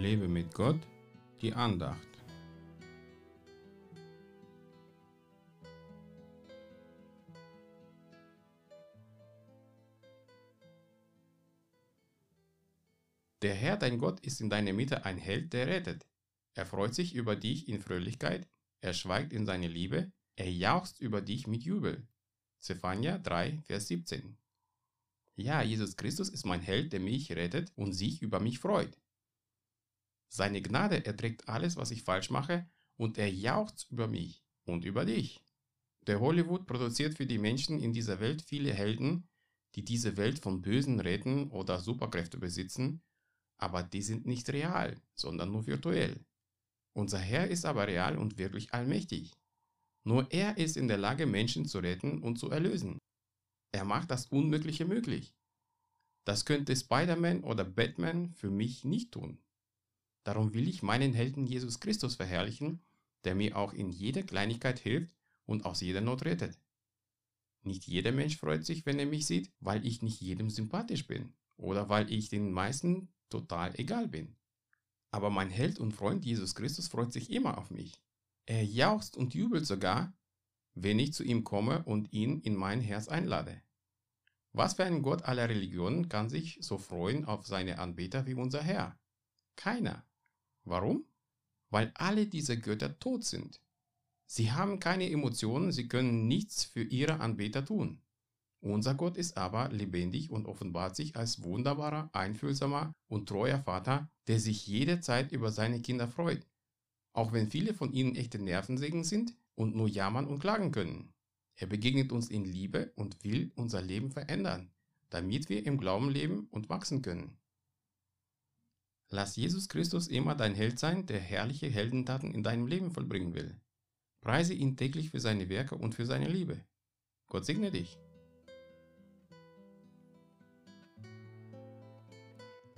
Lebe mit Gott, die Andacht. Der Herr dein Gott ist in deiner Mitte ein Held, der rettet. Er freut sich über dich in Fröhlichkeit, er schweigt in seine Liebe, er jauchzt über dich mit Jubel. Zephania 3, Vers 17. Ja, Jesus Christus ist mein Held, der mich rettet und sich über mich freut. Seine Gnade erträgt alles, was ich falsch mache, und er jauchzt über mich und über dich. Der Hollywood produziert für die Menschen in dieser Welt viele Helden, die diese Welt von Bösen retten oder Superkräfte besitzen, aber die sind nicht real, sondern nur virtuell. Unser Herr ist aber real und wirklich allmächtig. Nur er ist in der Lage, Menschen zu retten und zu erlösen. Er macht das Unmögliche möglich. Das könnte Spider-Man oder Batman für mich nicht tun. Darum will ich meinen Helden Jesus Christus verherrlichen, der mir auch in jeder Kleinigkeit hilft und aus jeder Not rettet. Nicht jeder Mensch freut sich, wenn er mich sieht, weil ich nicht jedem sympathisch bin oder weil ich den meisten total egal bin. Aber mein Held und Freund Jesus Christus freut sich immer auf mich. Er jauchzt und jubelt sogar, wenn ich zu ihm komme und ihn in mein Herz einlade. Was für ein Gott aller Religionen kann sich so freuen auf seine Anbeter wie unser Herr? Keiner. Warum? Weil alle diese Götter tot sind. Sie haben keine Emotionen, sie können nichts für ihre Anbeter tun. Unser Gott ist aber lebendig und offenbart sich als wunderbarer, einfühlsamer und treuer Vater, der sich jederzeit über seine Kinder freut, auch wenn viele von ihnen echte Nervensägen sind und nur jammern und klagen können. Er begegnet uns in Liebe und will unser Leben verändern, damit wir im Glauben leben und wachsen können. Lass Jesus Christus immer dein Held sein, der herrliche Heldentaten in deinem Leben vollbringen will. Preise ihn täglich für seine Werke und für seine Liebe. Gott segne dich.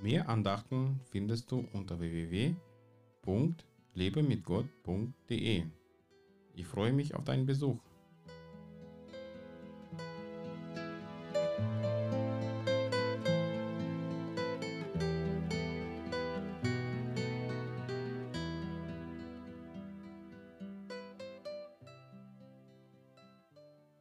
Mehr Andachten findest du unter www.lebemitgott.de. Ich freue mich auf deinen Besuch.